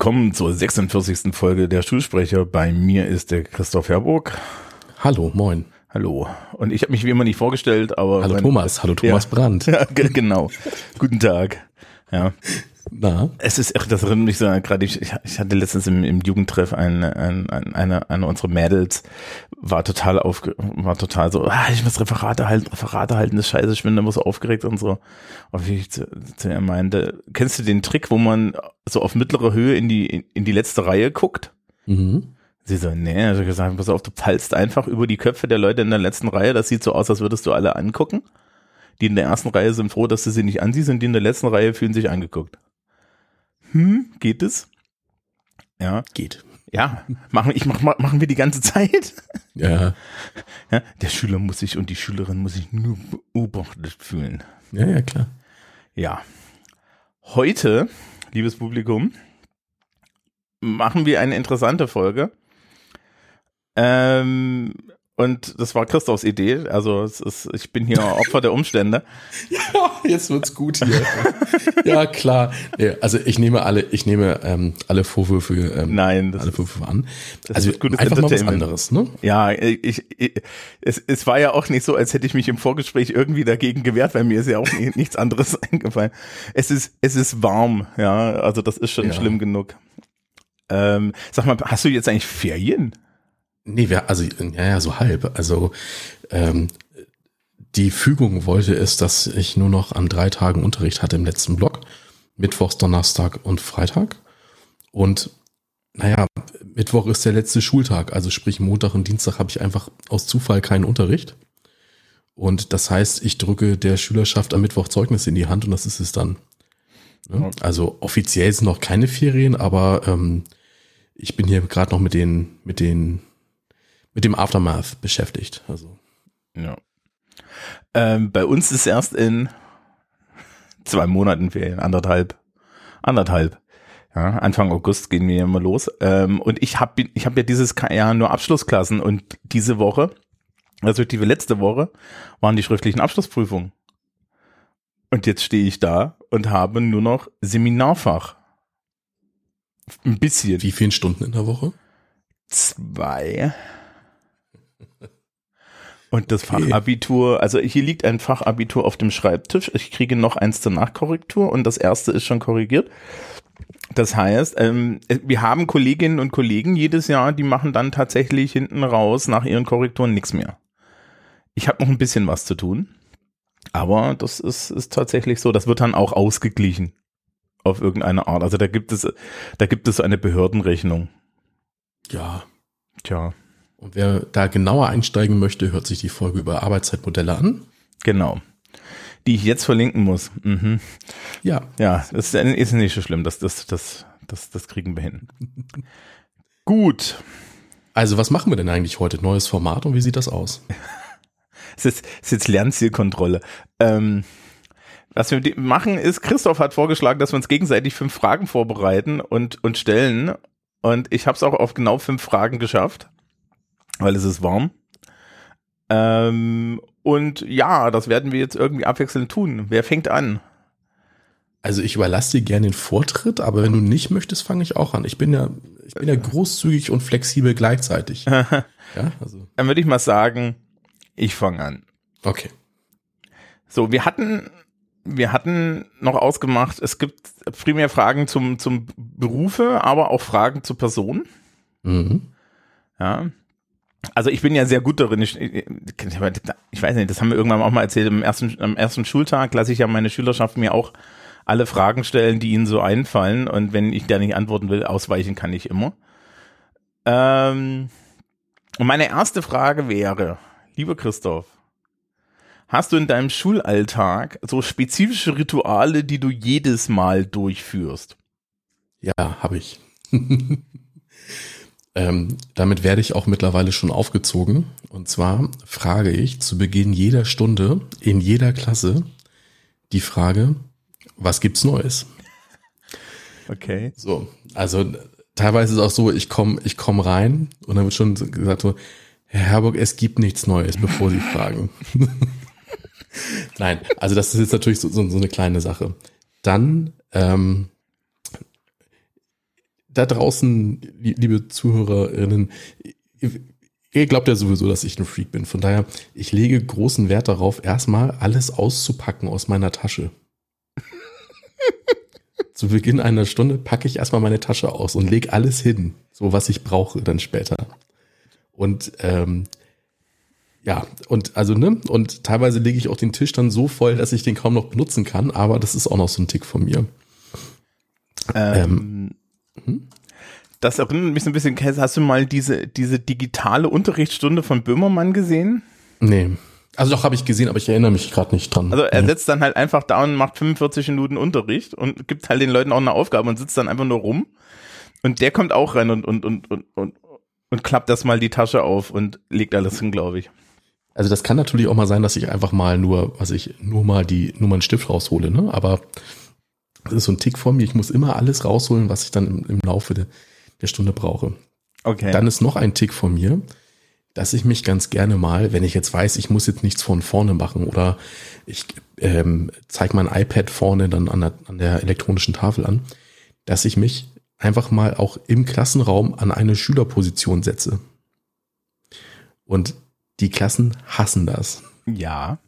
Willkommen zur 46. Folge der Schulsprecher. Bei mir ist der Christoph Herburg. Hallo, moin. Hallo. Und ich habe mich wie immer nicht vorgestellt, aber. Hallo Thomas, hallo Thomas ja. Brandt. Ja, genau. Guten Tag. Ja. Na? Es ist echt, das erinnert mich so gerade, ich, ich hatte letztens im, im Jugendtreff eine, eine, eine, eine unserer Mädels, war total auf, war total so, ah, ich muss Referate halten, Referate halten, das ist scheiße, ich bin immer so aufgeregt und so. Und wie ich zu, zu ihr meinte, kennst du den Trick, wo man so auf mittlerer Höhe in die, in die letzte Reihe guckt? Mhm. Sie so, nee, also gesagt, pass auf, du fallst einfach über die Köpfe der Leute in der letzten Reihe, das sieht so aus, als würdest du alle angucken. Die in der ersten Reihe sind froh, dass du sie nicht ansiehst und die in der letzten Reihe fühlen sich angeguckt. Hm, geht es? Ja. Geht. Ja, machen, ich mach, machen wir die ganze Zeit. Ja. ja. Der Schüler muss sich und die Schülerin muss sich nur beobachtet fühlen. Ja, ja, klar. Ja. Heute, liebes Publikum, machen wir eine interessante Folge. Ähm, und das war Christophs Idee. Also es ist, ich bin hier Opfer der Umstände. Ja, jetzt wird's gut hier. ja, klar. Also ich nehme alle, ich nehme ähm, alle Vorwürfe, ähm, Nein, alle Vorwürfe an. Also einfach mal was anderes, ne? Ja, ich, ich, es, es war ja auch nicht so, als hätte ich mich im Vorgespräch irgendwie dagegen gewehrt, weil mir ist ja auch nichts anderes eingefallen. Es ist, es ist warm, ja. Also das ist schon ja. schlimm genug. Ähm, sag mal, hast du jetzt eigentlich Ferien? Nee, wir, also, ja, ja, so halb. Also, ähm, die Fügung wollte es, dass ich nur noch an drei Tagen Unterricht hatte im letzten Block. Mittwochs, Donnerstag und Freitag. Und naja, Mittwoch ist der letzte Schultag, also sprich Montag und Dienstag habe ich einfach aus Zufall keinen Unterricht. Und das heißt, ich drücke der Schülerschaft am Mittwoch Zeugnis in die Hand und das ist es dann. Ne? Also offiziell sind noch keine Ferien, aber ähm, ich bin hier gerade noch mit den, mit den mit dem Aftermath beschäftigt. Also. Ja. Ähm, bei uns ist erst in zwei Monaten Ferien, anderthalb. Anderthalb. Ja, Anfang August gehen wir immer los. Ähm, und ich habe ich hab ja dieses Jahr nur Abschlussklassen und diese Woche, also die letzte Woche, waren die schriftlichen Abschlussprüfungen. Und jetzt stehe ich da und habe nur noch Seminarfach. Ein bisschen. Wie viele Stunden in der Woche? Zwei. Und das Fachabitur, also hier liegt ein Fachabitur auf dem Schreibtisch. Ich kriege noch eins zur Nachkorrektur und das erste ist schon korrigiert. Das heißt, ähm, wir haben Kolleginnen und Kollegen jedes Jahr, die machen dann tatsächlich hinten raus nach ihren Korrekturen nichts mehr. Ich habe noch ein bisschen was zu tun, aber das ist, ist tatsächlich so. Das wird dann auch ausgeglichen auf irgendeine Art. Also da gibt es, da gibt es eine Behördenrechnung. Ja. Tja. Und wer da genauer einsteigen möchte, hört sich die Folge über Arbeitszeitmodelle an. Genau. Die ich jetzt verlinken muss. Mhm. Ja. Ja, das ist nicht so schlimm. Das, das, das, das, das kriegen wir hin. Gut. Also, was machen wir denn eigentlich heute? Neues Format und wie sieht das aus? es, ist, es ist jetzt Lernzielkontrolle. Ähm, was wir machen ist, Christoph hat vorgeschlagen, dass wir uns gegenseitig fünf Fragen vorbereiten und, und stellen. Und ich habe es auch auf genau fünf Fragen geschafft weil es ist warm. Ähm, und ja, das werden wir jetzt irgendwie abwechselnd tun. Wer fängt an? Also ich überlasse dir gerne den Vortritt, aber wenn du nicht möchtest, fange ich auch an. Ich bin ja, ich bin ja großzügig und flexibel gleichzeitig. ja, also. Dann würde ich mal sagen, ich fange an. Okay. So, wir hatten, wir hatten noch ausgemacht, es gibt primär Fragen zum, zum Berufe, aber auch Fragen zur Person. Mhm. Ja. Also ich bin ja sehr gut darin. Ich, ich, weiß nicht, das haben wir irgendwann auch mal erzählt. Am ersten, am ersten Schultag lasse ich ja meine Schülerschaft mir auch alle Fragen stellen, die ihnen so einfallen. Und wenn ich da nicht antworten will, ausweichen kann ich immer. Ähm, und meine erste Frage wäre, lieber Christoph, hast du in deinem Schulalltag so spezifische Rituale, die du jedes Mal durchführst? Ja, habe ich. Ähm, damit werde ich auch mittlerweile schon aufgezogen. Und zwar frage ich zu Beginn jeder Stunde in jeder Klasse die Frage, was gibt's Neues? Okay. So, also teilweise ist es auch so, ich komme ich komm rein und dann wird schon gesagt so, Herr Herburg, es gibt nichts Neues, bevor Sie fragen. Nein, also das ist jetzt natürlich so, so, so eine kleine Sache. Dann, ähm, da draußen, liebe Zuhörerinnen, ihr glaubt ja sowieso, dass ich ein Freak bin. Von daher, ich lege großen Wert darauf, erstmal alles auszupacken aus meiner Tasche. Zu Beginn einer Stunde packe ich erstmal meine Tasche aus und lege alles hin, so was ich brauche dann später. Und ähm, ja, und also, ne, und teilweise lege ich auch den Tisch dann so voll, dass ich den kaum noch benutzen kann, aber das ist auch noch so ein Tick von mir. Ähm, ähm hm? Das erinnert mich so ein bisschen, hast du mal diese, diese digitale Unterrichtsstunde von Böhmermann gesehen? Nee. Also doch habe ich gesehen, aber ich erinnere mich gerade nicht dran. Also er sitzt dann halt einfach da und macht 45 Minuten Unterricht und gibt halt den Leuten auch eine Aufgabe und sitzt dann einfach nur rum. Und der kommt auch rein und, und, und, und, und, und klappt das mal die Tasche auf und legt alles hin, glaube ich. Also das kann natürlich auch mal sein, dass ich einfach mal nur, was ich nur mal die, nur mal einen Stift raushole, ne? Aber das ist so ein Tick von mir. Ich muss immer alles rausholen, was ich dann im, im Laufe der, der Stunde brauche. Okay. Dann ist noch ein Tick von mir, dass ich mich ganz gerne mal, wenn ich jetzt weiß, ich muss jetzt nichts von vorne machen oder ich ähm, zeige mein iPad vorne dann an der, an der elektronischen Tafel an, dass ich mich einfach mal auch im Klassenraum an eine Schülerposition setze. Und die Klassen hassen das. Ja.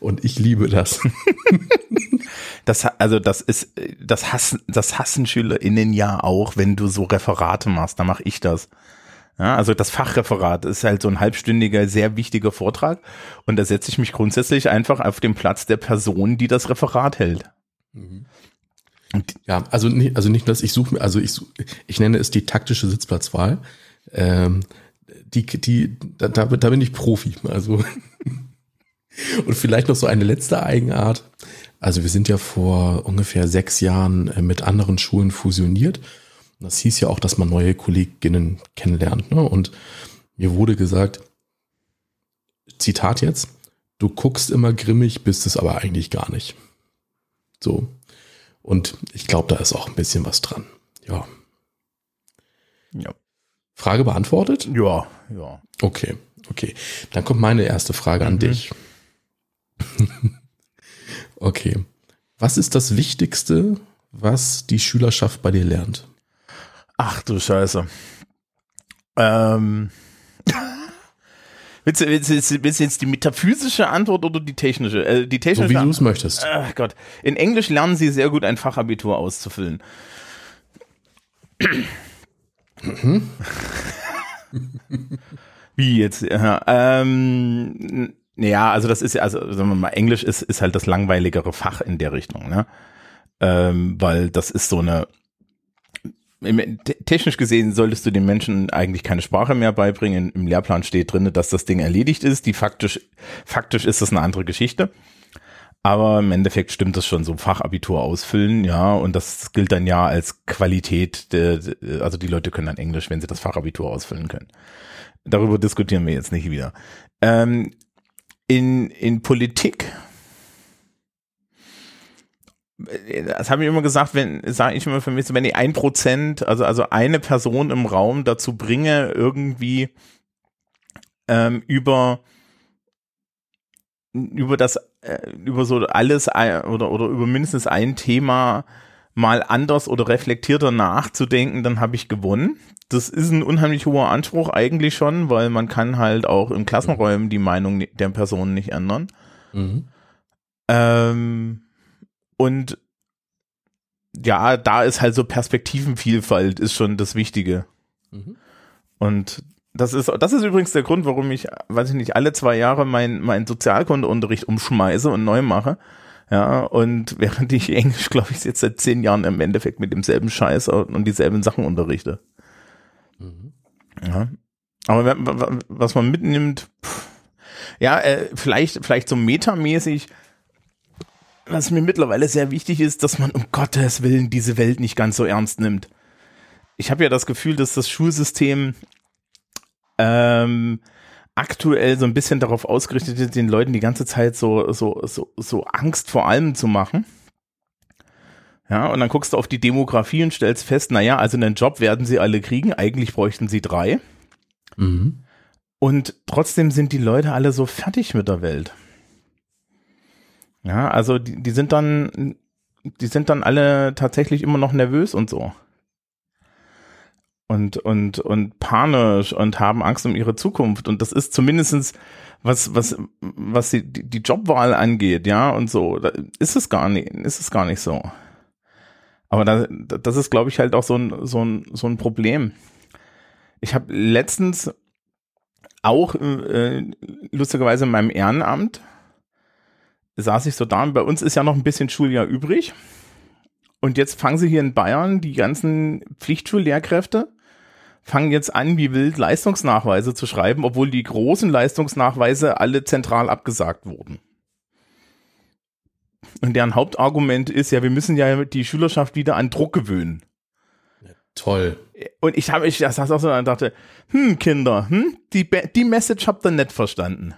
Und ich liebe das. das also das ist das hassen das hassen SchülerInnen ja auch, wenn du so Referate machst. Da mache ich das. Ja, also das Fachreferat ist halt so ein halbstündiger, sehr wichtiger Vortrag und da setze ich mich grundsätzlich einfach auf den Platz der Person, die das Referat hält. Mhm. Ja, also nicht, also nicht, dass ich suche, also ich, ich nenne es die taktische Sitzplatzwahl. Ähm, die, die, da, da, da bin ich Profi. Also und vielleicht noch so eine letzte Eigenart. Also wir sind ja vor ungefähr sechs Jahren äh, mit anderen Schulen fusioniert. Das hieß ja auch, dass man neue Kolleginnen kennenlernt. Ne? Und mir wurde gesagt, Zitat jetzt, du guckst immer grimmig, bist es aber eigentlich gar nicht. So. Und ich glaube, da ist auch ein bisschen was dran. Ja. Ja. Frage beantwortet? Ja, ja. Okay, okay. Dann kommt meine erste Frage mhm. an dich. okay. Was ist das Wichtigste, was die Schülerschaft bei dir lernt? Ach du Scheiße. Ähm. Willst du, willst, du, willst du jetzt die metaphysische Antwort oder die technische? Äh, die technische. So wie du es möchtest. Ach Gott. In Englisch lernen sie sehr gut, ein Fachabitur auszufüllen. Mhm. wie jetzt? Ja, ähm, ja, also das ist ja, also sagen wir mal, Englisch ist, ist halt das langweiligere Fach in der Richtung, ne? Ähm, weil das ist so eine technisch gesehen solltest du den Menschen eigentlich keine Sprache mehr beibringen. Im Lehrplan steht drin, dass das Ding erledigt ist. Die faktisch, faktisch ist das eine andere Geschichte. Aber im Endeffekt stimmt das schon, so Fachabitur ausfüllen, ja, und das gilt dann ja als Qualität, also die Leute können dann Englisch, wenn sie das Fachabitur ausfüllen können. Darüber diskutieren wir jetzt nicht wieder. Ähm, in, in Politik? Das habe ich immer gesagt, wenn, sage ich immer für mich, wenn ich ein Prozent, also, also eine Person im Raum dazu bringe, irgendwie ähm, über über das, äh, über so alles oder, oder über mindestens ein Thema mal anders oder reflektierter nachzudenken, dann habe ich gewonnen. Das ist ein unheimlich hoher Anspruch eigentlich schon, weil man kann halt auch in Klassenräumen die Meinung der Person nicht ändern. Mhm. Ähm, und ja, da ist halt so Perspektivenvielfalt ist schon das Wichtige. Mhm. Und das ist, das ist übrigens der Grund, warum ich, weiß ich nicht, alle zwei Jahre mein, mein Sozialkundeunterricht umschmeiße und neu mache. Ja, und während ich Englisch, glaube ich, jetzt seit zehn Jahren im Endeffekt mit demselben Scheiß und dieselben Sachen unterrichte. Mhm. Ja. Aber was man mitnimmt, pff, ja, äh, vielleicht, vielleicht so metamäßig, was mir mittlerweile sehr wichtig ist, dass man um Gottes Willen diese Welt nicht ganz so ernst nimmt. Ich habe ja das Gefühl, dass das Schulsystem ähm, aktuell so ein bisschen darauf ausgerichtet ist, den Leuten die ganze Zeit so, so, so, so Angst vor allem zu machen. Ja, und dann guckst du auf die Demografie und stellst fest, naja, also einen Job werden sie alle kriegen, eigentlich bräuchten sie drei. Mhm. Und trotzdem sind die Leute alle so fertig mit der Welt. Ja, also die, die sind dann, die sind dann alle tatsächlich immer noch nervös und so. Und, und, und panisch und haben Angst um ihre Zukunft. Und das ist zumindestens was, was, was die, die Jobwahl angeht, ja, und so, da ist es gar nicht, ist es gar nicht so. Aber da, das ist, glaube ich, halt auch so ein, so ein, so ein Problem. Ich habe letztens auch äh, lustigerweise in meinem Ehrenamt saß ich so da bei uns ist ja noch ein bisschen Schuljahr übrig. Und jetzt fangen sie hier in Bayern, die ganzen Pflichtschullehrkräfte, fangen jetzt an, wie wild Leistungsnachweise zu schreiben, obwohl die großen Leistungsnachweise alle zentral abgesagt wurden. Und deren Hauptargument ist ja, wir müssen ja die Schülerschaft wieder an Druck gewöhnen. Toll. Und ich habe, ich das auch so und dachte, hm, Kinder, hm, die, die Message habt ihr nicht verstanden.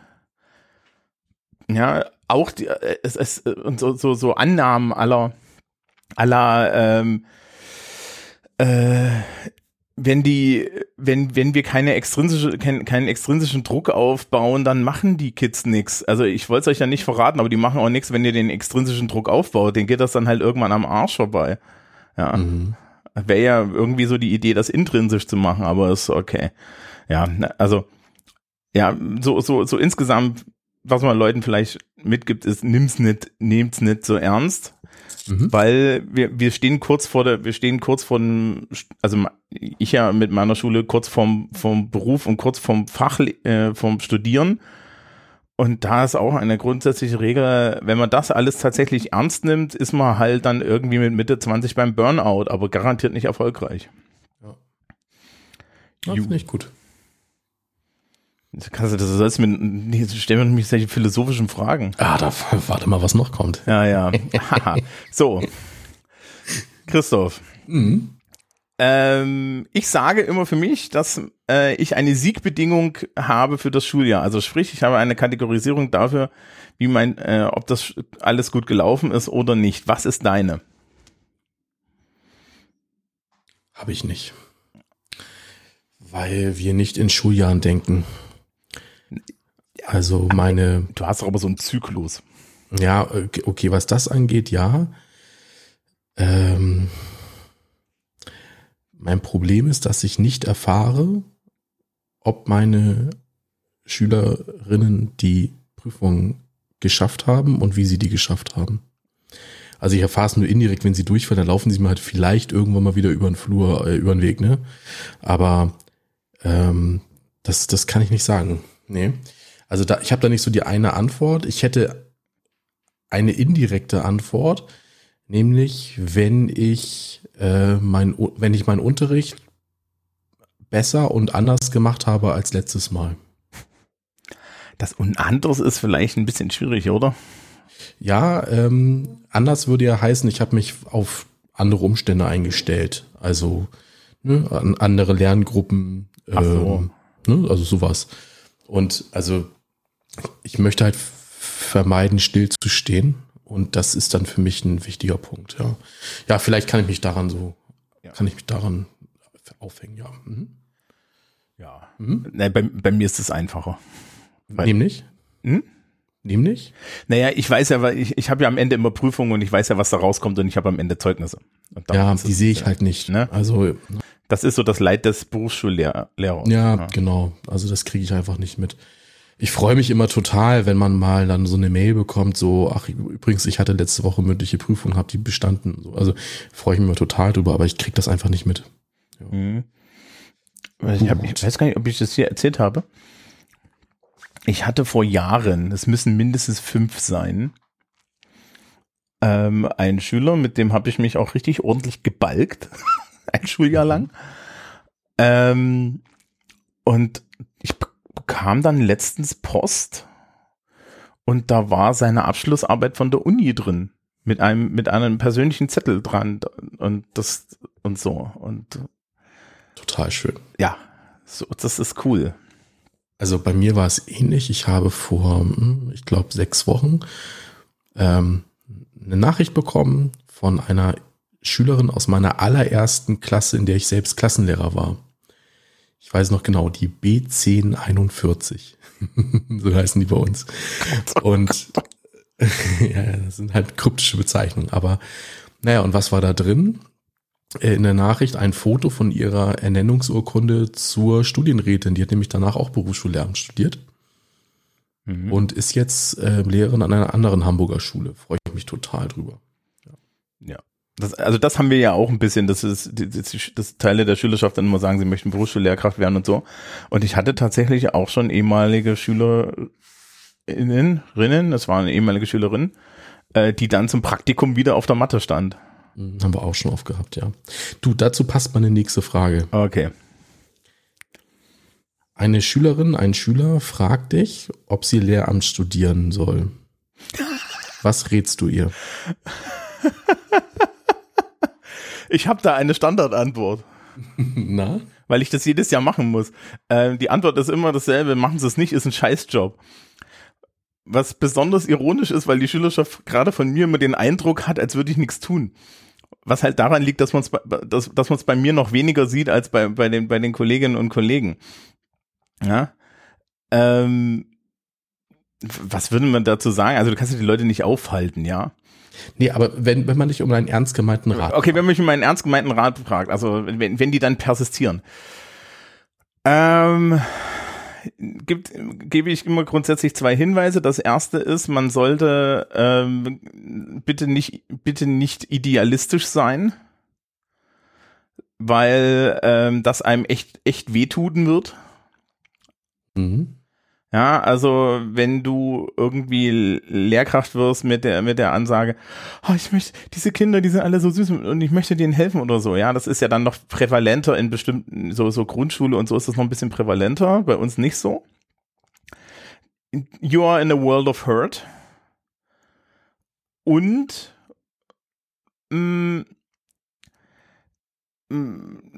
Ja, auch die, äh, es, es, und so, so, so Annahmen aller, aller, ähm, äh, wenn die, wenn, wenn wir keine extrinsische, kein, keinen extrinsischen Druck aufbauen, dann machen die Kids nix. Also ich wollte es euch ja nicht verraten, aber die machen auch nichts, wenn ihr den extrinsischen Druck aufbaut. Den geht das dann halt irgendwann am Arsch vorbei. Ja. Mhm. Wäre ja irgendwie so die Idee, das intrinsisch zu machen, aber ist okay. Ja, also, ja, so, so, so insgesamt, was man Leuten vielleicht mitgibt, ist, nimm's nicht, nehmt's nicht so ernst. Mhm. Weil wir, wir stehen kurz vor der, wir stehen kurz vor dem, also ich ja mit meiner Schule kurz vorm, vom Beruf und kurz vom Fach, äh, vom Studieren und da ist auch eine grundsätzliche Regel, wenn man das alles tatsächlich ernst nimmt, ist man halt dann irgendwie mit Mitte 20 beim Burnout, aber garantiert nicht erfolgreich. Ja. Das finde ich gut. Kannst du das sollst mir, nee, stellen wir nämlich solche philosophischen Fragen. Ah, da warte mal, was noch kommt. Ja, ja. so. Christoph. Mhm. Ähm, ich sage immer für mich, dass äh, ich eine Siegbedingung habe für das Schuljahr. Also sprich, ich habe eine Kategorisierung dafür, wie mein, äh, ob das alles gut gelaufen ist oder nicht. Was ist deine? Habe ich nicht. Weil wir nicht in Schuljahren denken. Also meine. Du hast doch aber so einen Zyklus. Ja, okay, was das angeht, ja. Ähm, mein Problem ist, dass ich nicht erfahre, ob meine Schülerinnen die Prüfung geschafft haben und wie sie die geschafft haben. Also ich erfahre es nur indirekt, wenn sie durchfallen, dann laufen sie mir halt vielleicht irgendwann mal wieder über den Flur, äh, über den Weg, ne? Aber ähm, das, das kann ich nicht sagen. Nee. Also da, ich habe da nicht so die eine Antwort. Ich hätte eine indirekte Antwort, nämlich wenn ich äh, mein, wenn ich meinen Unterricht besser und anders gemacht habe als letztes Mal. Das und anderes ist vielleicht ein bisschen schwierig, oder? Ja, ähm, anders würde ja heißen, ich habe mich auf andere Umstände eingestellt. Also ne, an andere Lerngruppen, ähm, so. ne, also sowas. Und also ich möchte halt vermeiden, still zu stehen. Und das ist dann für mich ein wichtiger Punkt, ja. Ja, vielleicht kann ich mich daran so, ja. kann ich mich daran aufhängen, ja. Mhm. Ja. Mhm. Nee, bei, bei mir ist es einfacher. Weil, Nämlich? Hm? Nämlich? Naja, ich weiß ja, weil ich, ich habe ja am Ende immer Prüfungen und ich weiß ja, was da rauskommt und ich habe am Ende Zeugnisse. Ja, die sehe ich halt nicht. Ne? Also das ist so das Leid des Berufsschullehrers. Ja, ja, genau. Also das kriege ich einfach nicht mit. Ich freue mich immer total, wenn man mal dann so eine Mail bekommt, so, ach, übrigens, ich hatte letzte Woche mündliche Prüfung, habe die bestanden. Also freue ich mich immer total drüber, aber ich krieg das einfach nicht mit. Ja. Mhm. Ich, hab, ich weiß gar nicht, ob ich das hier erzählt habe. Ich hatte vor Jahren, es müssen mindestens fünf sein, ähm, einen Schüler, mit dem habe ich mich auch richtig ordentlich gebalgt, ein Schuljahr lang. Ähm, und ich bekam dann letztens Post und da war seine Abschlussarbeit von der Uni drin mit einem mit einem persönlichen Zettel dran und das und so und total schön. Ja, so das ist cool. Also bei mir war es ähnlich. Ich habe vor, hm, ich glaube, sechs Wochen ähm, eine Nachricht bekommen von einer Schülerin aus meiner allerersten Klasse, in der ich selbst Klassenlehrer war. Ich weiß noch genau, die B1041. so heißen die bei uns. Und ja, das sind halt kryptische Bezeichnungen. Aber naja, und was war da drin? Äh, in der Nachricht ein Foto von ihrer Ernennungsurkunde zur Studienrätin. Die hat nämlich danach auch Berufsschullehramt studiert mhm. und ist jetzt äh, Lehrerin an einer anderen Hamburger Schule. Freue ich mich total drüber. Ja. ja. Das, also das haben wir ja auch ein bisschen, das ist, das, das Teile der Schülerschaft dann immer sagen, sie möchten Berufsschullehrkraft werden und so. Und ich hatte tatsächlich auch schon ehemalige Schülerinnen, Rinnen, das war eine ehemalige Schülerin, äh, die dann zum Praktikum wieder auf der Matte stand. Mhm, haben wir auch schon oft gehabt, ja. Du, dazu passt meine nächste Frage. Okay. Eine Schülerin, ein Schüler fragt dich, ob sie Lehramt studieren soll. Was rätst du ihr? Ich habe da eine Standardantwort. Na? Weil ich das jedes Jahr machen muss. Äh, die Antwort ist immer dasselbe, machen Sie es nicht, ist ein Scheißjob. Was besonders ironisch ist, weil die Schülerschaft gerade von mir immer den Eindruck hat, als würde ich nichts tun. Was halt daran liegt, dass man es dass, dass man's bei mir noch weniger sieht als bei, bei, den, bei den Kolleginnen und Kollegen. Ja. Ähm, was würde man dazu sagen? Also du kannst ja die Leute nicht aufhalten, ja. Nee, aber wenn, wenn man dich um einen ernst gemeinten Rat Okay, wenn man mich um einen ernst gemeinten Rat fragt, also wenn, wenn die dann persistieren. Ähm, gibt, gebe ich immer grundsätzlich zwei Hinweise. Das erste ist, man sollte ähm, bitte nicht, bitte nicht idealistisch sein, weil ähm, das einem echt, echt wehtun wird. Mhm. Ja, also wenn du irgendwie Lehrkraft wirst mit der mit der Ansage, oh, ich möchte diese Kinder, die sind alle so süß und ich möchte denen helfen oder so. Ja, das ist ja dann noch prävalenter in bestimmten so so Grundschule und so ist das noch ein bisschen prävalenter. Bei uns nicht so. You are in a world of hurt. Und mh, mm, mm,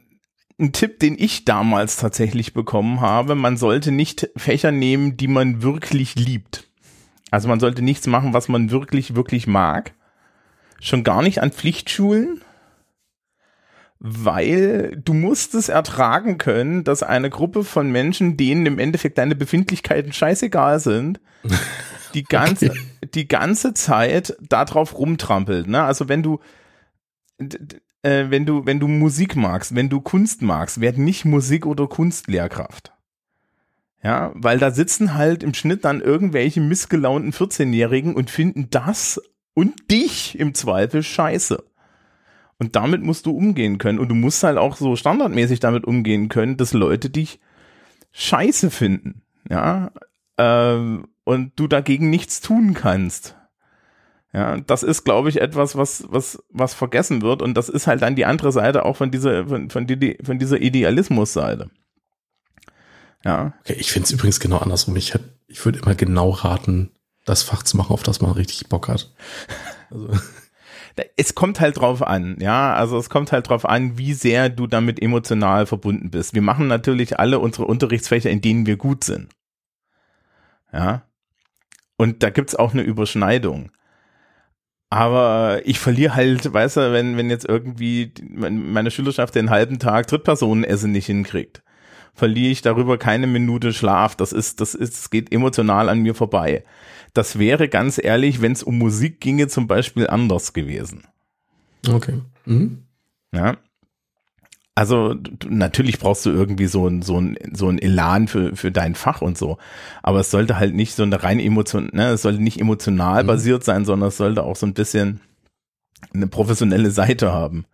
ein Tipp, den ich damals tatsächlich bekommen habe. Man sollte nicht Fächer nehmen, die man wirklich liebt. Also man sollte nichts machen, was man wirklich, wirklich mag. Schon gar nicht an Pflichtschulen, weil du musst es ertragen können, dass eine Gruppe von Menschen, denen im Endeffekt deine Befindlichkeiten scheißegal sind, die ganze, okay. die ganze Zeit darauf rumtrampelt. Ne? Also wenn du, äh, wenn du, wenn du Musik magst, wenn du Kunst magst, werd nicht Musik- oder Kunstlehrkraft. Ja, weil da sitzen halt im Schnitt dann irgendwelche missgelaunten 14-Jährigen und finden das und dich im Zweifel scheiße. Und damit musst du umgehen können. Und du musst halt auch so standardmäßig damit umgehen können, dass Leute dich scheiße finden. Ja, ähm, und du dagegen nichts tun kannst. Ja, das ist, glaube ich, etwas, was, was, was vergessen wird. Und das ist halt dann die andere Seite auch von dieser, von, von, die, von dieser Idealismus-Seite. Ja. Okay, ich finde es übrigens genau andersrum. Ich, hätt, ich würde immer genau raten, das Fach zu machen, auf das man richtig Bock hat. Also. Es kommt halt drauf an, ja. Also es kommt halt drauf an, wie sehr du damit emotional verbunden bist. Wir machen natürlich alle unsere Unterrichtsfächer, in denen wir gut sind. Ja. Und da gibt's auch eine Überschneidung. Aber ich verliere halt, weißt du, wenn, wenn jetzt irgendwie meine Schülerschaft den halben Tag Drittpersonenessen nicht hinkriegt, verliere ich darüber keine Minute Schlaf. Das ist, das ist, es geht emotional an mir vorbei. Das wäre ganz ehrlich, wenn es um Musik ginge, zum Beispiel anders gewesen. Okay. Mhm. Ja. Also natürlich brauchst du irgendwie so ein so ein so ein Elan für für dein Fach und so, aber es sollte halt nicht so eine rein emotion, ne, es sollte nicht emotional mhm. basiert sein, sondern es sollte auch so ein bisschen eine professionelle Seite haben.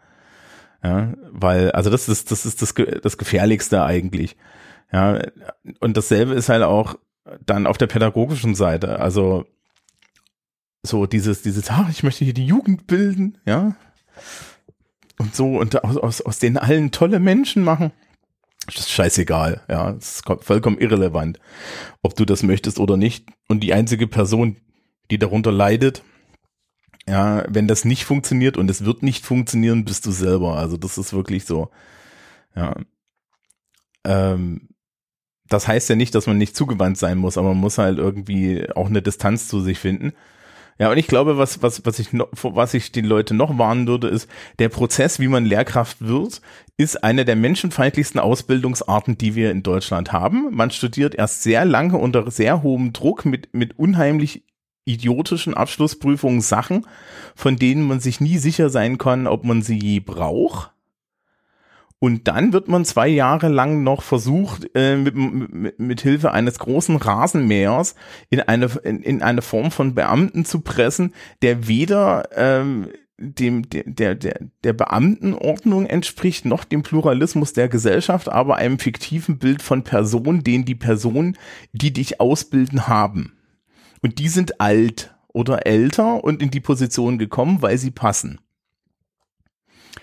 Ja, weil also das ist das ist das das gefährlichste eigentlich. Ja, und dasselbe ist halt auch dann auf der pädagogischen Seite, also so dieses dieses ah, ich möchte hier die Jugend bilden, ja? Und so und aus, aus, denen allen tolle Menschen machen. Das ist scheißegal, ja, das ist vollkommen irrelevant, ob du das möchtest oder nicht. Und die einzige Person, die darunter leidet, ja, wenn das nicht funktioniert und es wird nicht funktionieren, bist du selber. Also das ist wirklich so, ja. Ähm, das heißt ja nicht, dass man nicht zugewandt sein muss, aber man muss halt irgendwie auch eine Distanz zu sich finden. Ja, und ich glaube, was, was, was ich noch, was ich die Leute noch warnen würde, ist, der Prozess, wie man Lehrkraft wird, ist eine der menschenfeindlichsten Ausbildungsarten, die wir in Deutschland haben. Man studiert erst sehr lange unter sehr hohem Druck mit, mit unheimlich idiotischen Abschlussprüfungen Sachen, von denen man sich nie sicher sein kann, ob man sie je braucht. Und dann wird man zwei Jahre lang noch versucht, äh, mit, mit, mit Hilfe eines großen Rasenmähers in eine, in, in eine Form von Beamten zu pressen, der weder ähm, dem, der, der, der Beamtenordnung entspricht, noch dem Pluralismus der Gesellschaft, aber einem fiktiven Bild von Personen, den die Personen, die dich ausbilden, haben. Und die sind alt oder älter und in die Position gekommen, weil sie passen.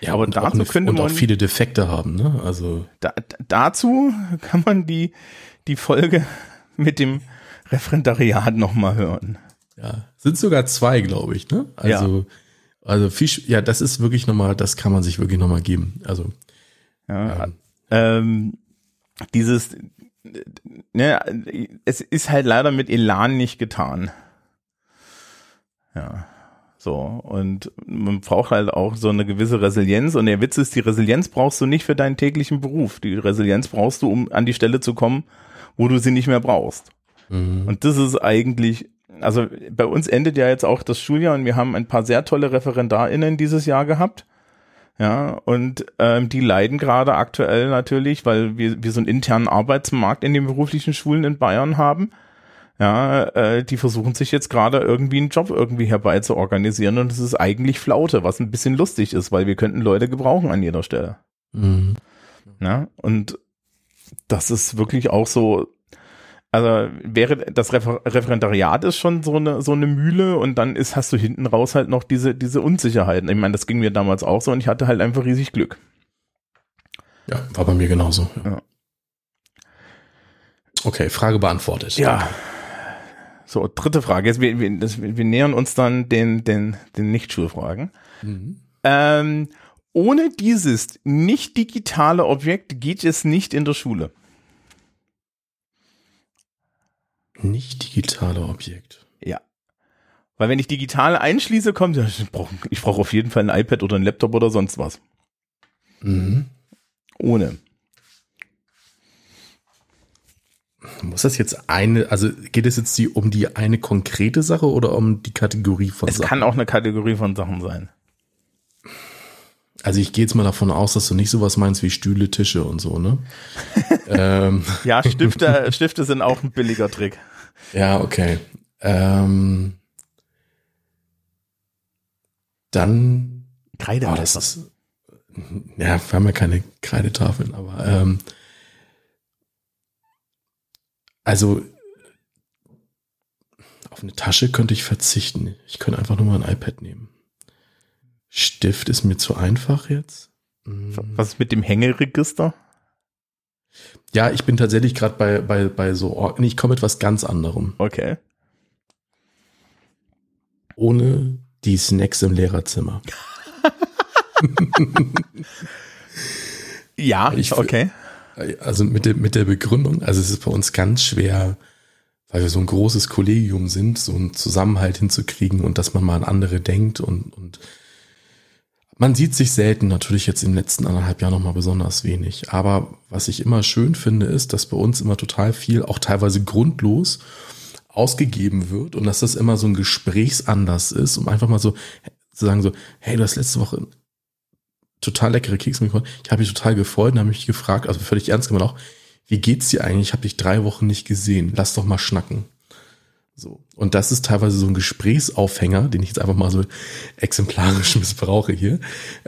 Ja, aber dazu eine, könnte und man, auch viele Defekte haben, ne? Also da, dazu kann man die die Folge mit dem Referendariat noch mal hören. Ja, sind sogar zwei, glaube ich, ne? Also ja. also Fisch, ja, das ist wirklich noch mal, das kann man sich wirklich noch mal geben. Also ja, ähm, ähm, dieses ne, es ist halt leider mit Elan nicht getan. Ja. So, und man braucht halt auch so eine gewisse Resilienz. Und der Witz ist, die Resilienz brauchst du nicht für deinen täglichen Beruf. Die Resilienz brauchst du, um an die Stelle zu kommen, wo du sie nicht mehr brauchst. Mhm. Und das ist eigentlich, also bei uns endet ja jetzt auch das Schuljahr und wir haben ein paar sehr tolle ReferendarInnen dieses Jahr gehabt. Ja, und ähm, die leiden gerade aktuell natürlich, weil wir, wir so einen internen Arbeitsmarkt in den beruflichen Schulen in Bayern haben ja, äh, die versuchen sich jetzt gerade irgendwie einen Job irgendwie herbei zu organisieren und es ist eigentlich Flaute, was ein bisschen lustig ist, weil wir könnten Leute gebrauchen an jeder Stelle. Mhm. Ja, und das ist wirklich auch so, also wäre das Refer Referendariat ist schon so eine so eine Mühle und dann ist hast du hinten raus halt noch diese diese Unsicherheiten. Ich meine, das ging mir damals auch so und ich hatte halt einfach riesig Glück. Ja, war bei mir genauso. Ja. Okay, Frage beantwortet. Ja. Danke. So, dritte Frage. Jetzt, wir, wir, das, wir nähern uns dann den, den, den Nicht-Schulfragen. Mhm. Ähm, ohne dieses nicht digitale Objekt geht es nicht in der Schule. Nicht digitale Objekt. Ja. Weil wenn ich digital einschließe, kommt, ja, ich brauche brauch auf jeden Fall ein iPad oder ein Laptop oder sonst was. Mhm. Ohne. Muss das jetzt eine, also geht es jetzt die, um die eine konkrete Sache oder um die Kategorie von es Sachen? Es kann auch eine Kategorie von Sachen sein. Also ich gehe jetzt mal davon aus, dass du nicht sowas meinst wie Stühle, Tische und so, ne? ähm. Ja, Stifte, Stifte sind auch ein billiger Trick. Ja, okay. Ähm, dann Kreide. Oh, das ist, ja, wir haben ja keine Kreidetafeln, aber ähm, also auf eine Tasche könnte ich verzichten. Ich könnte einfach nur mal ein iPad nehmen. Stift ist mir zu einfach jetzt. Hm. Was ist mit dem Hängeregister? Ja, ich bin tatsächlich gerade bei, bei, bei so, ich komme mit was ganz anderem. Okay. Ohne die Snacks im Lehrerzimmer. ja, ich, okay. Also mit der, mit der Begründung, also es ist bei uns ganz schwer, weil wir so ein großes Kollegium sind, so einen Zusammenhalt hinzukriegen und dass man mal an andere denkt und, und man sieht sich selten, natürlich jetzt im letzten anderthalb Jahr nochmal besonders wenig. Aber was ich immer schön finde, ist, dass bei uns immer total viel, auch teilweise grundlos, ausgegeben wird und dass das immer so ein Gesprächsanlass ist, um einfach mal so zu sagen so, hey, du hast letzte Woche total leckere Kekse mitgebracht. Ich habe mich total gefreut und habe mich gefragt, also völlig ernst gemeint auch, wie geht's dir eigentlich? Ich habe dich drei Wochen nicht gesehen. Lass doch mal schnacken. So. Und das ist teilweise so ein Gesprächsaufhänger, den ich jetzt einfach mal so exemplarisch missbrauche hier,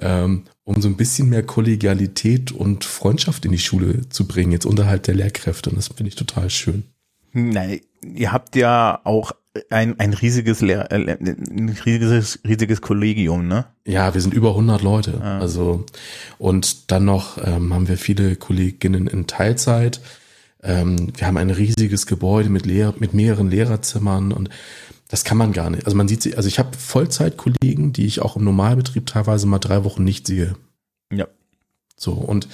ähm, um so ein bisschen mehr Kollegialität und Freundschaft in die Schule zu bringen, jetzt unterhalb der Lehrkräfte. Und das finde ich total schön. Nein, ihr habt ja auch ein, ein riesiges, Lehr äh, ein riesiges, riesiges Kollegium, ne? Ja, wir sind über 100 Leute. Ja. Also, und dann noch ähm, haben wir viele Kolleginnen in Teilzeit. Ähm, wir haben ein riesiges Gebäude mit, Lehr mit mehreren Lehrerzimmern und das kann man gar nicht. Also man sieht sie, also ich habe Vollzeitkollegen, die ich auch im Normalbetrieb teilweise mal drei Wochen nicht sehe. Ja. So, und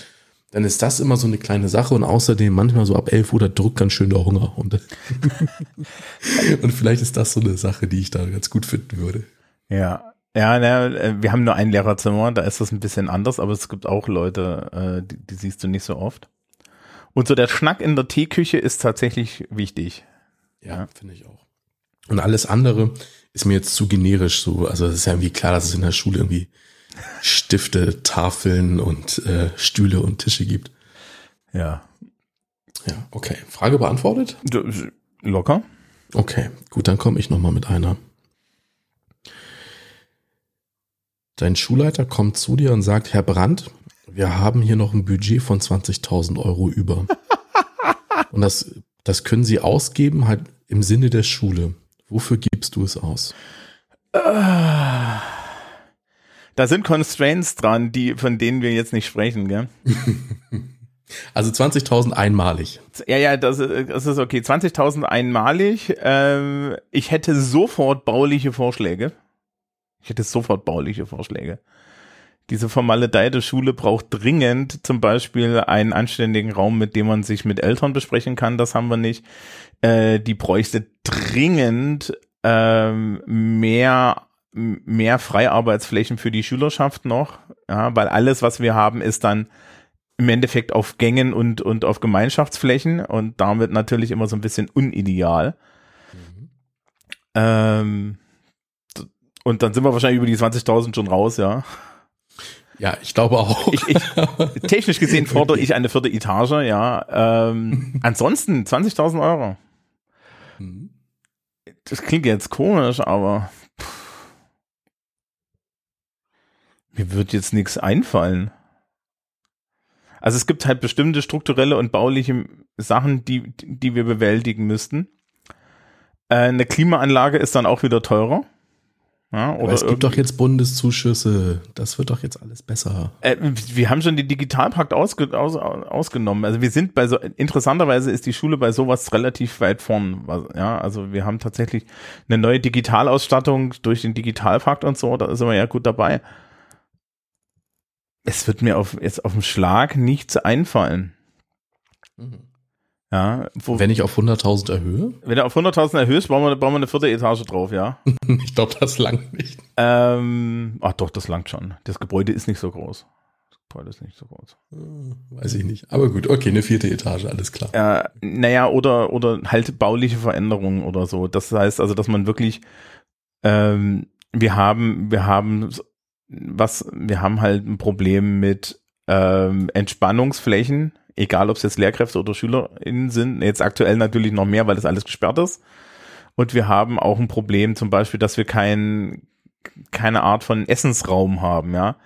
dann ist das immer so eine kleine Sache und außerdem manchmal so ab 11 Uhr, da drückt ganz schön der Hunger. Und, und vielleicht ist das so eine Sache, die ich da ganz gut finden würde. Ja. Ja, na, wir haben nur ein Lehrerzimmer, da ist das ein bisschen anders, aber es gibt auch Leute, äh, die, die siehst du nicht so oft. Und so der Schnack in der Teeküche ist tatsächlich wichtig. Ja, ja. finde ich auch. Und alles andere ist mir jetzt zu generisch so. Also es ist ja irgendwie klar, dass es in der Schule irgendwie Stifte, Tafeln und äh, Stühle und Tische gibt. Ja. Ja, okay. Frage beantwortet? Locker. Okay, gut, dann komme ich nochmal mit einer. Dein Schulleiter kommt zu dir und sagt, Herr Brandt, wir haben hier noch ein Budget von 20.000 Euro über. und das, das können Sie ausgeben halt im Sinne der Schule. Wofür gibst du es aus? Da sind Constraints dran, die, von denen wir jetzt nicht sprechen, gell? Also 20.000 einmalig. Ja, ja, das, das ist okay. 20.000 einmalig. Ähm, ich hätte sofort bauliche Vorschläge. Ich hätte sofort bauliche Vorschläge. Diese formale Schule braucht dringend zum Beispiel einen anständigen Raum, mit dem man sich mit Eltern besprechen kann. Das haben wir nicht. Äh, die bräuchte dringend ähm, mehr mehr Freiarbeitsflächen für die Schülerschaft noch, ja, weil alles, was wir haben, ist dann im Endeffekt auf Gängen und, und auf Gemeinschaftsflächen und damit natürlich immer so ein bisschen unideal. Mhm. Ähm, und dann sind wir wahrscheinlich über die 20.000 schon raus, ja. Ja, ich glaube auch. Ich, ich, technisch gesehen fordere ich eine vierte Etage, ja. Ähm, ansonsten 20.000 Euro. Mhm. Das klingt jetzt komisch, aber pff, mir wird jetzt nichts einfallen. Also es gibt halt bestimmte strukturelle und bauliche Sachen, die, die wir bewältigen müssten. Äh, eine Klimaanlage ist dann auch wieder teurer. Ja, oder es gibt doch jetzt Bundeszuschüsse. Das wird doch jetzt alles besser. Äh, wir haben schon den Digitalpakt ausge, aus, ausgenommen. Also wir sind bei so, interessanterweise ist die Schule bei sowas relativ weit vorn. Ja, also wir haben tatsächlich eine neue Digitalausstattung durch den Digitalpakt und so. Da sind wir ja gut dabei. Es wird mir auf, jetzt auf dem Schlag nichts einfallen. Mhm. Ja, wo, wenn ich auf 100.000 erhöhe? Wenn du auf 100.000 erhöhst, bauen wir, bauen wir eine vierte Etage drauf, ja. ich glaube, das langt nicht. Ähm, ach doch, das langt schon. Das Gebäude ist nicht so groß. Das Gebäude ist nicht so groß. Hm, weiß ich nicht. Aber gut, okay, eine vierte Etage, alles klar. Äh, naja, oder, oder halt bauliche Veränderungen oder so. Das heißt also, dass man wirklich, ähm, wir haben, wir haben was, wir haben halt ein Problem mit ähm, Entspannungsflächen egal ob es jetzt Lehrkräfte oder SchülerInnen sind, jetzt aktuell natürlich noch mehr, weil das alles gesperrt ist. Und wir haben auch ein Problem zum Beispiel, dass wir kein, keine Art von Essensraum haben, ja.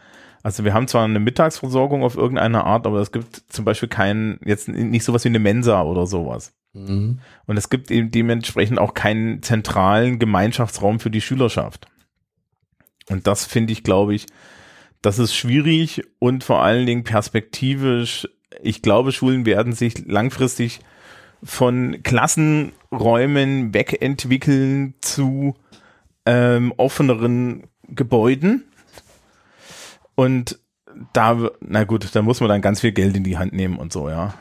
Also wir haben zwar eine Mittagsversorgung auf irgendeine Art, aber es gibt zum Beispiel keinen, jetzt nicht sowas wie eine Mensa oder sowas. Mhm. Und es gibt eben dementsprechend auch keinen zentralen Gemeinschaftsraum für die Schülerschaft. Und das finde ich, glaube ich, das ist schwierig und vor allen Dingen perspektivisch ich glaube, Schulen werden sich langfristig von Klassenräumen wegentwickeln zu ähm, offeneren Gebäuden. Und da, na gut, da muss man dann ganz viel Geld in die Hand nehmen und so, ja.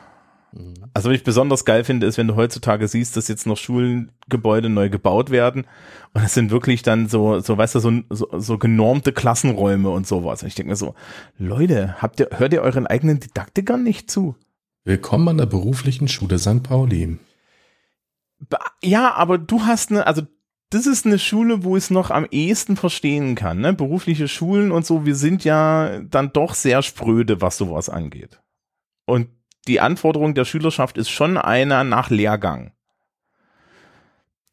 Mhm. Also was ich besonders geil finde, ist, wenn du heutzutage siehst, dass jetzt noch Schulengebäude neu gebaut werden und es sind wirklich dann so, so weißt du, so, so, so genormte Klassenräume und sowas. Und ich denke mir so, Leute, habt ihr, hört ihr euren eigenen Didaktikern nicht zu? Willkommen an der beruflichen Schule St. Pauli. Ja, aber du hast eine, also das ist eine Schule, wo ich es noch am ehesten verstehen kann, ne? Berufliche Schulen und so, wir sind ja dann doch sehr spröde, was sowas angeht. Und die Anforderung der Schülerschaft ist schon einer nach Lehrgang.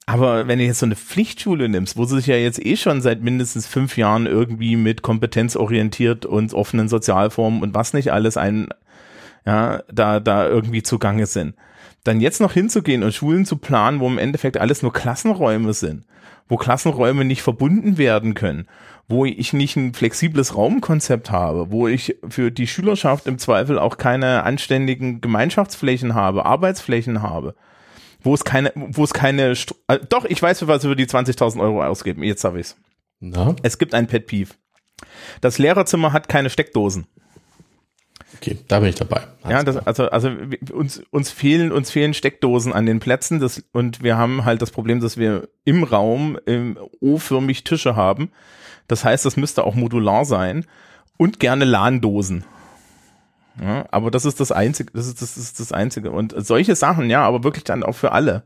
Aber wenn du jetzt so eine Pflichtschule nimmst, wo sie sich ja jetzt eh schon seit mindestens fünf Jahren irgendwie mit kompetenzorientiert und offenen Sozialformen und was nicht alles ein, ja, da, da irgendwie zugange sind, dann jetzt noch hinzugehen und Schulen zu planen, wo im Endeffekt alles nur Klassenräume sind, wo Klassenräume nicht verbunden werden können, wo ich nicht ein flexibles Raumkonzept habe, wo ich für die Schülerschaft im Zweifel auch keine anständigen Gemeinschaftsflächen habe, Arbeitsflächen habe, wo es keine, wo es keine, St äh, doch, ich weiß, für was wir die 20.000 Euro ausgeben, jetzt habe ich's. Na? Es gibt ein Pet Peeve. Das Lehrerzimmer hat keine Steckdosen. Okay, da bin ich dabei. Alles ja, das, also, also uns, uns fehlen, uns fehlen Steckdosen an den Plätzen das, und wir haben halt das Problem, dass wir im Raum O-förmig Tische haben. Das heißt, das müsste auch modular sein und gerne LAN-Dosen. Ja, aber das ist das Einzige, das ist, das ist das Einzige. Und solche Sachen, ja, aber wirklich dann auch für alle.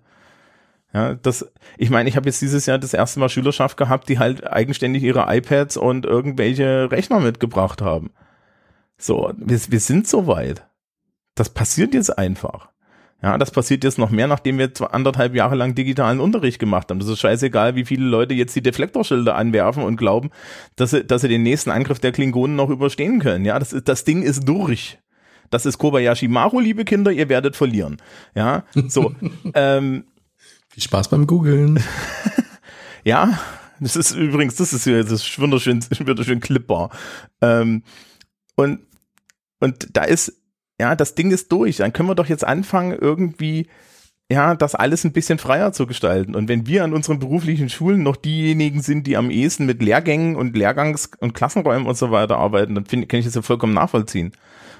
Ja, das, ich meine, ich habe jetzt dieses Jahr das erste Mal Schülerschaft gehabt, die halt eigenständig ihre iPads und irgendwelche Rechner mitgebracht haben. So, wir, wir sind soweit. Das passiert jetzt einfach. Ja, das passiert jetzt noch mehr, nachdem wir anderthalb Jahre lang digitalen Unterricht gemacht haben. Das ist scheißegal, wie viele Leute jetzt die Deflektorschilder anwerfen und glauben, dass sie, dass sie den nächsten Angriff der Klingonen noch überstehen können. Ja, das, ist, das Ding ist durch. Das ist Kobayashi Maru, liebe Kinder, ihr werdet verlieren. Ja, so. ähm, Viel Spaß beim Googlen. ja, das ist übrigens, das ist das ist wunderschön, wunderschön clipbar. Ähm, und, und da ist, ja, das Ding ist durch. Dann können wir doch jetzt anfangen, irgendwie, ja, das alles ein bisschen freier zu gestalten. Und wenn wir an unseren beruflichen Schulen noch diejenigen sind, die am ehesten mit Lehrgängen und Lehrgangs- und Klassenräumen und so weiter arbeiten, dann finde kann ich das ja vollkommen nachvollziehen.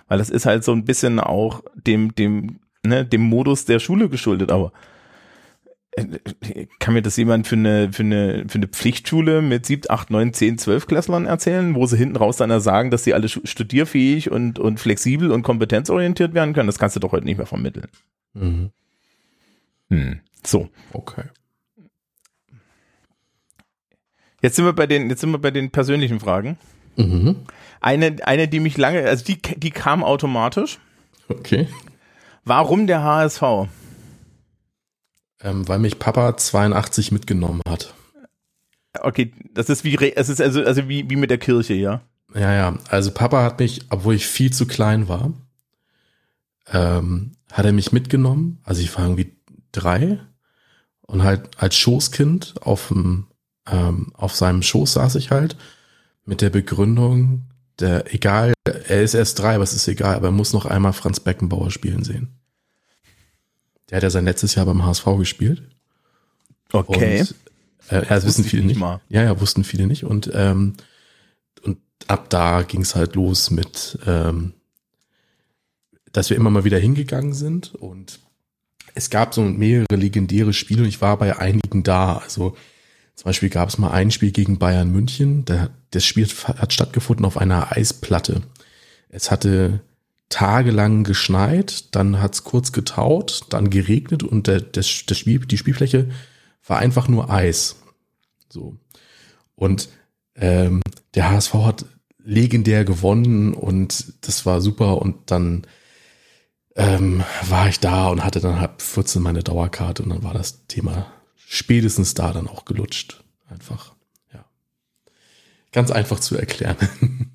Weil das ist halt so ein bisschen auch dem, dem, ne, dem Modus der Schule geschuldet. Aber kann mir das jemand für eine, für eine, für eine Pflichtschule mit sieben, acht, neun, zehn, zwölf Klässlern erzählen, wo sie hinten raus dann sagen, dass sie alle studierfähig und, und flexibel und kompetenzorientiert werden können? Das kannst du doch heute nicht mehr vermitteln. Mhm. Hm. So. Okay. Jetzt sind wir bei den, jetzt sind wir bei den persönlichen Fragen. Mhm. Eine, eine, die mich lange, also die, die kam automatisch. Okay. Warum der HSV? Ähm, weil mich Papa 82 mitgenommen hat. Okay, das ist wie, es ist also, also wie, wie mit der Kirche, ja? Ja, ja. Also Papa hat mich, obwohl ich viel zu klein war, ähm, hat er mich mitgenommen. Also ich war irgendwie drei und halt als Schoßkind auf dem, ähm, auf seinem Schoß saß ich halt mit der Begründung, der, egal, er ist erst drei, aber es ist egal, aber er muss noch einmal Franz Beckenbauer spielen sehen. Der hat ja sein letztes Jahr beim HSV gespielt. Okay. Und, äh, ja, das wissen viele nicht. Mal. Ja, ja, wussten viele nicht. Und, ähm, und ab da ging es halt los mit, ähm, dass wir immer mal wieder hingegangen sind und es gab so mehrere legendäre Spiele und ich war bei einigen da. Also zum Beispiel gab es mal ein Spiel gegen Bayern München. Da, das Spiel hat stattgefunden auf einer Eisplatte. Es hatte tagelang geschneit, dann hat's kurz getaut, dann geregnet und der, das, das Spiel, die Spielfläche war einfach nur Eis. So. Und ähm, der HSV hat legendär gewonnen und das war super und dann ähm, war ich da und hatte dann halb 14 meine Dauerkarte und dann war das Thema spätestens da dann auch gelutscht. Einfach, ja. Ganz einfach zu erklären.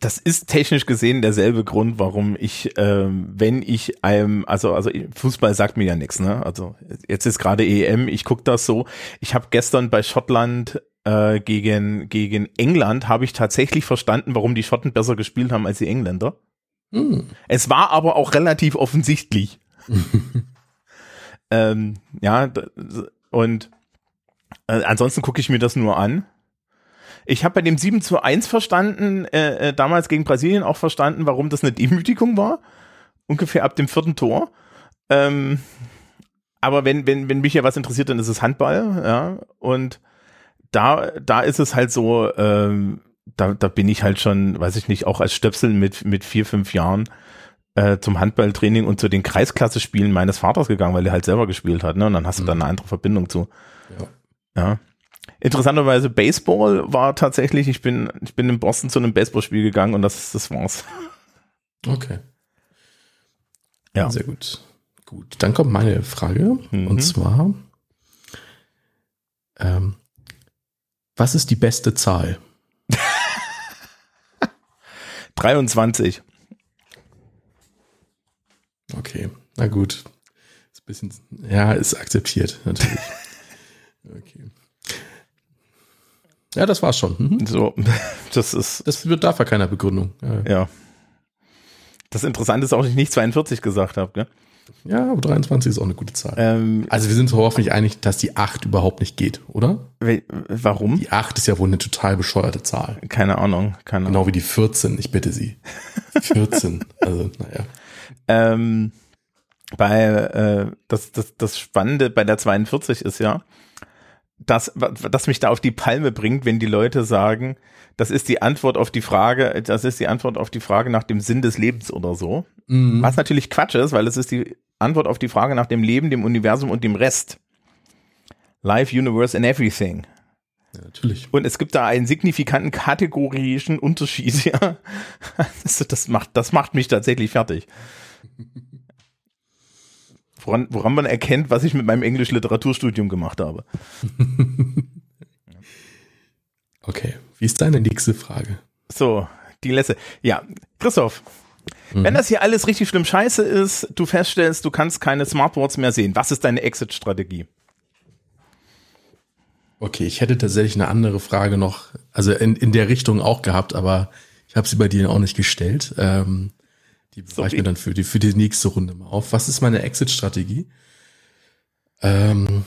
das ist technisch gesehen derselbe Grund, warum ich, ähm, wenn ich einem, also also Fußball sagt mir ja nichts, ne? Also jetzt ist gerade EM, ich guck das so. Ich habe gestern bei Schottland äh, gegen gegen England habe ich tatsächlich verstanden, warum die Schotten besser gespielt haben als die Engländer. Hm. Es war aber auch relativ offensichtlich. ähm, ja und äh, ansonsten gucke ich mir das nur an ich habe bei dem 7 zu 1 verstanden, äh, äh, damals gegen Brasilien auch verstanden, warum das eine Demütigung war. Ungefähr ab dem vierten Tor. Ähm, aber wenn, wenn, wenn mich ja was interessiert, dann ist es Handball, ja. Und da, da ist es halt so, ähm, da, da bin ich halt schon, weiß ich nicht, auch als Stöpsel mit, mit vier, fünf Jahren äh, zum Handballtraining und zu den Kreisklasse-Spielen meines Vaters gegangen, weil er halt selber gespielt hat, ne? Und dann hast du mhm. da eine andere Verbindung zu. Ja. ja. Interessanterweise Baseball war tatsächlich, ich bin, ich bin in Boston zu einem Baseballspiel gegangen und das, das war's. Okay. Ja. Sehr gut. Gut, dann kommt meine Frage mhm. und zwar, ähm, was ist die beste Zahl? 23. Okay, na gut. Ist bisschen, ja, ist akzeptiert, natürlich. okay. Ja, das war's schon. Mhm. So, das ist. Das wird dafür keiner Begründung. Ja. ja. Das Interessante ist auch, dass ich nicht 42 gesagt habe, gell? Ja, aber 23 ist auch eine gute Zahl. Ähm, also wir sind uns hoffentlich einig, dass die 8 überhaupt nicht geht, oder? warum? Die 8 ist ja wohl eine total bescheuerte Zahl. Keine Ahnung, keine Ahnung. Genau wie die 14, ich bitte Sie. 14, also naja. Ähm, bei äh, das, das, das Spannende bei der 42 ist ja, dass, dass mich da auf die Palme bringt, wenn die Leute sagen, das ist die Antwort auf die Frage, das ist die Antwort auf die Frage nach dem Sinn des Lebens oder so. Mhm. Was natürlich Quatsch ist, weil es ist die Antwort auf die Frage nach dem Leben, dem Universum und dem Rest. Life, Universe and Everything. Ja, natürlich. Und es gibt da einen signifikanten kategorischen Unterschied, ja. Also das macht, das macht mich tatsächlich fertig. Woran, woran man erkennt, was ich mit meinem Englisch-Literaturstudium gemacht habe. Okay, wie ist deine nächste Frage? So, die letzte. Ja, Christoph, wenn das hier alles richtig schlimm scheiße ist, du feststellst, du kannst keine Smartboards mehr sehen. Was ist deine Exit-Strategie? Okay, ich hätte tatsächlich eine andere Frage noch, also in, in der Richtung auch gehabt, aber ich habe sie bei dir auch nicht gestellt. Ähm, die bewahre ich mir dann für die, für die nächste Runde mal auf. Was ist meine Exit-Strategie? Ähm,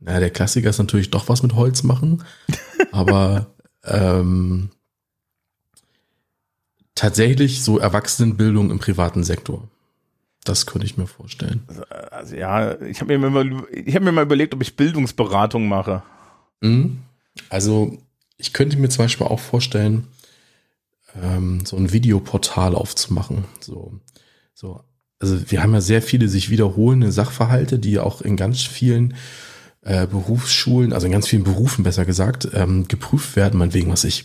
na, der Klassiker ist natürlich doch was mit Holz machen, aber ähm, tatsächlich so Erwachsenenbildung im privaten Sektor. Das könnte ich mir vorstellen. Also ja, ich habe mir, mal- ich hab mir mal überlegt, ob ich Bildungsberatung mache. Mhm. Also ich könnte mir zum Beispiel auch vorstellen, ähm, so ein Videoportal aufzumachen. So, so. Also wir haben ja sehr viele sich wiederholende Sachverhalte, die auch in ganz vielen äh, Berufsschulen, also in ganz vielen Berufen besser gesagt, ähm, geprüft werden, meinetwegen, was ich,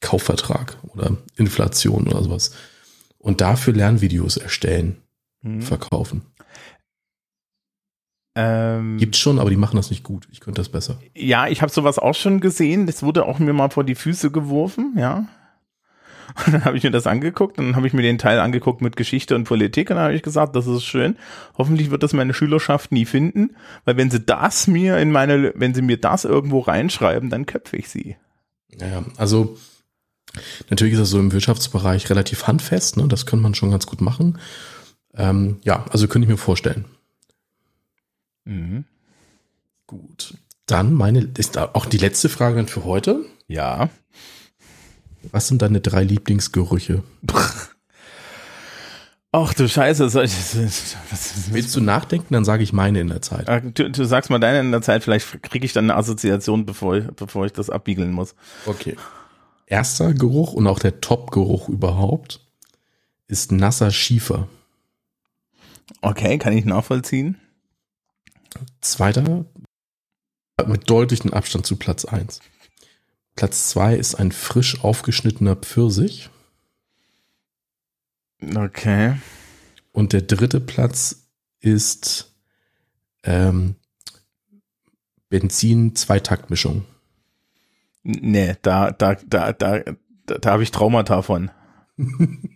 Kaufvertrag oder Inflation oder sowas. Und dafür Lernvideos erstellen, Mhm. verkaufen. Ähm, Gibt's schon, aber die machen das nicht gut. Ich könnte das besser. Ja, ich habe sowas auch schon gesehen. Das wurde auch mir mal vor die Füße geworfen, ja. Und dann habe ich mir das angeguckt und dann habe ich mir den Teil angeguckt mit Geschichte und Politik und dann habe ich gesagt, das ist schön. Hoffentlich wird das meine Schülerschaft nie finden, weil wenn sie das mir in meine, wenn sie mir das irgendwo reinschreiben, dann köpfe ich sie. Ja, also natürlich ist das so im Wirtschaftsbereich relativ handfest, ne? das kann man schon ganz gut machen. Ähm, ja, also könnte ich mir vorstellen. Mhm. Gut. Dann meine, ist auch die letzte Frage dann für heute. Ja. Was sind deine drei Lieblingsgerüche? Ach du Scheiße, soll ich, was, Willst du nachdenken, dann sage ich meine in der Zeit. Ah, du, du sagst mal deine in der Zeit, vielleicht kriege ich dann eine Assoziation, bevor ich, bevor ich das abbiegeln muss. Okay. Erster Geruch und auch der Top-Geruch überhaupt ist nasser Schiefer. Okay, kann ich nachvollziehen. Zweiter mit deutlichem Abstand zu Platz eins. Platz zwei ist ein frisch aufgeschnittener Pfirsich. Okay. Und der dritte Platz ist ähm, Benzin-Zweitaktmischung. Nee, da, da, da, da, da, da habe ich Traumata von.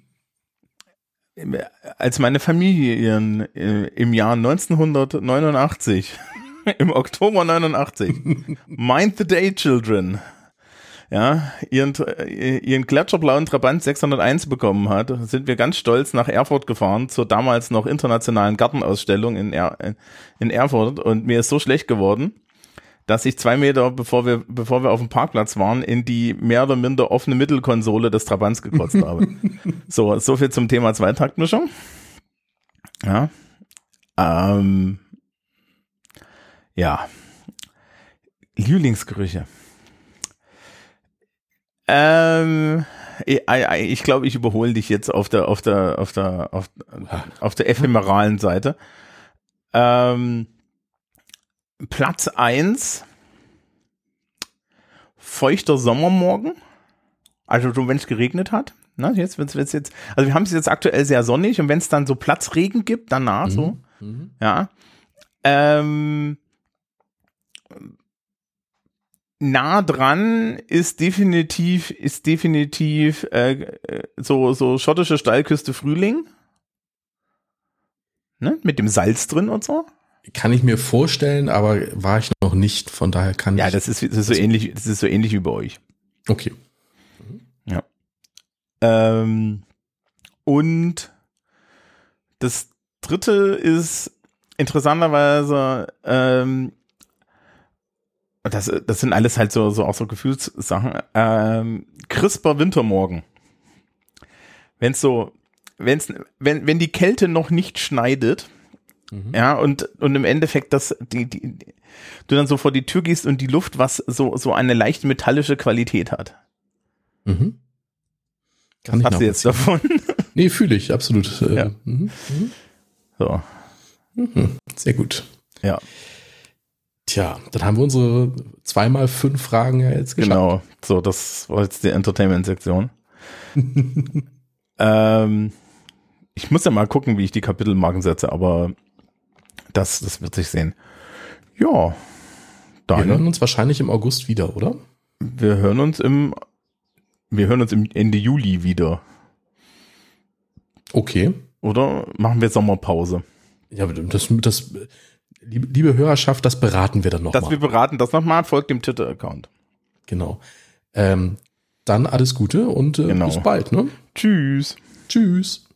Als meine Familie ihren, äh, im Jahr 1989, im Oktober 89, Mind the Day Children, ja, ihren, äh, ihren gletscherblauen Trabant 601 bekommen hat, sind wir ganz stolz nach Erfurt gefahren, zur damals noch internationalen Gartenausstellung in, er, in Erfurt und mir ist so schlecht geworden, dass ich zwei Meter, bevor wir, bevor wir auf dem Parkplatz waren, in die mehr oder minder offene Mittelkonsole des Trabants gekotzt habe. so, so viel zum Thema Zweitaktmischung. Ja. Ähm, ja. Lieblingsgerüche. Ähm, ich, ich glaube, ich überhole dich jetzt auf der, auf der, auf der, auf, auf der ephemeralen Seite. Ähm, Platz eins feuchter Sommermorgen. Also so, wenn es geregnet hat. Ne, jetzt wird's, wird's jetzt, also wir haben es jetzt aktuell sehr sonnig und wenn es dann so Platzregen gibt, danach so, Mhm. ja. Ähm, nah dran ist definitiv, ist definitiv äh, äh, so, so schottische Steilküste Frühling. Ne? Mit dem Salz drin und so. Kann ich mir vorstellen, aber war ich noch nicht, von daher kann Ja, ich. das ist, das ist so ähnlich, das ist so ähnlich wie bei euch. okay. Ähm, und das dritte ist interessanterweise, ähm, das, das sind alles halt so, so auch so Gefühlssachen. Ähm, crisper Wintermorgen. Wenn's so, wenn's, wenn, wenn die Kälte noch nicht schneidet, mhm. ja, und, und im Endeffekt das, die, die, du dann so vor die Tür gehst und die Luft was so, so eine leicht metallische Qualität hat. Mhm. Kann Was hast du jetzt davon? Nee, fühle ich, absolut. Äh, ja. Mhm. Mhm. So. Mhm. Sehr gut. Ja. Tja, dann haben wir unsere zweimal fünf Fragen ja jetzt geschafft. Genau, so, das war jetzt die Entertainment-Sektion. ähm, ich muss ja mal gucken, wie ich die Kapitelmarken setze, aber das, das wird sich sehen. Ja. Dann, wir hören uns wahrscheinlich im August wieder, oder? Wir hören uns im, wir hören uns im Ende Juli wieder. Okay. Oder machen wir Sommerpause? Ja, das, das, liebe, Hörerschaft, das beraten wir dann nochmal. Dass wir beraten das nochmal, folgt dem Twitter-Account. Genau. Ähm, dann alles Gute und äh, genau. bis bald. Ne? Tschüss. Tschüss.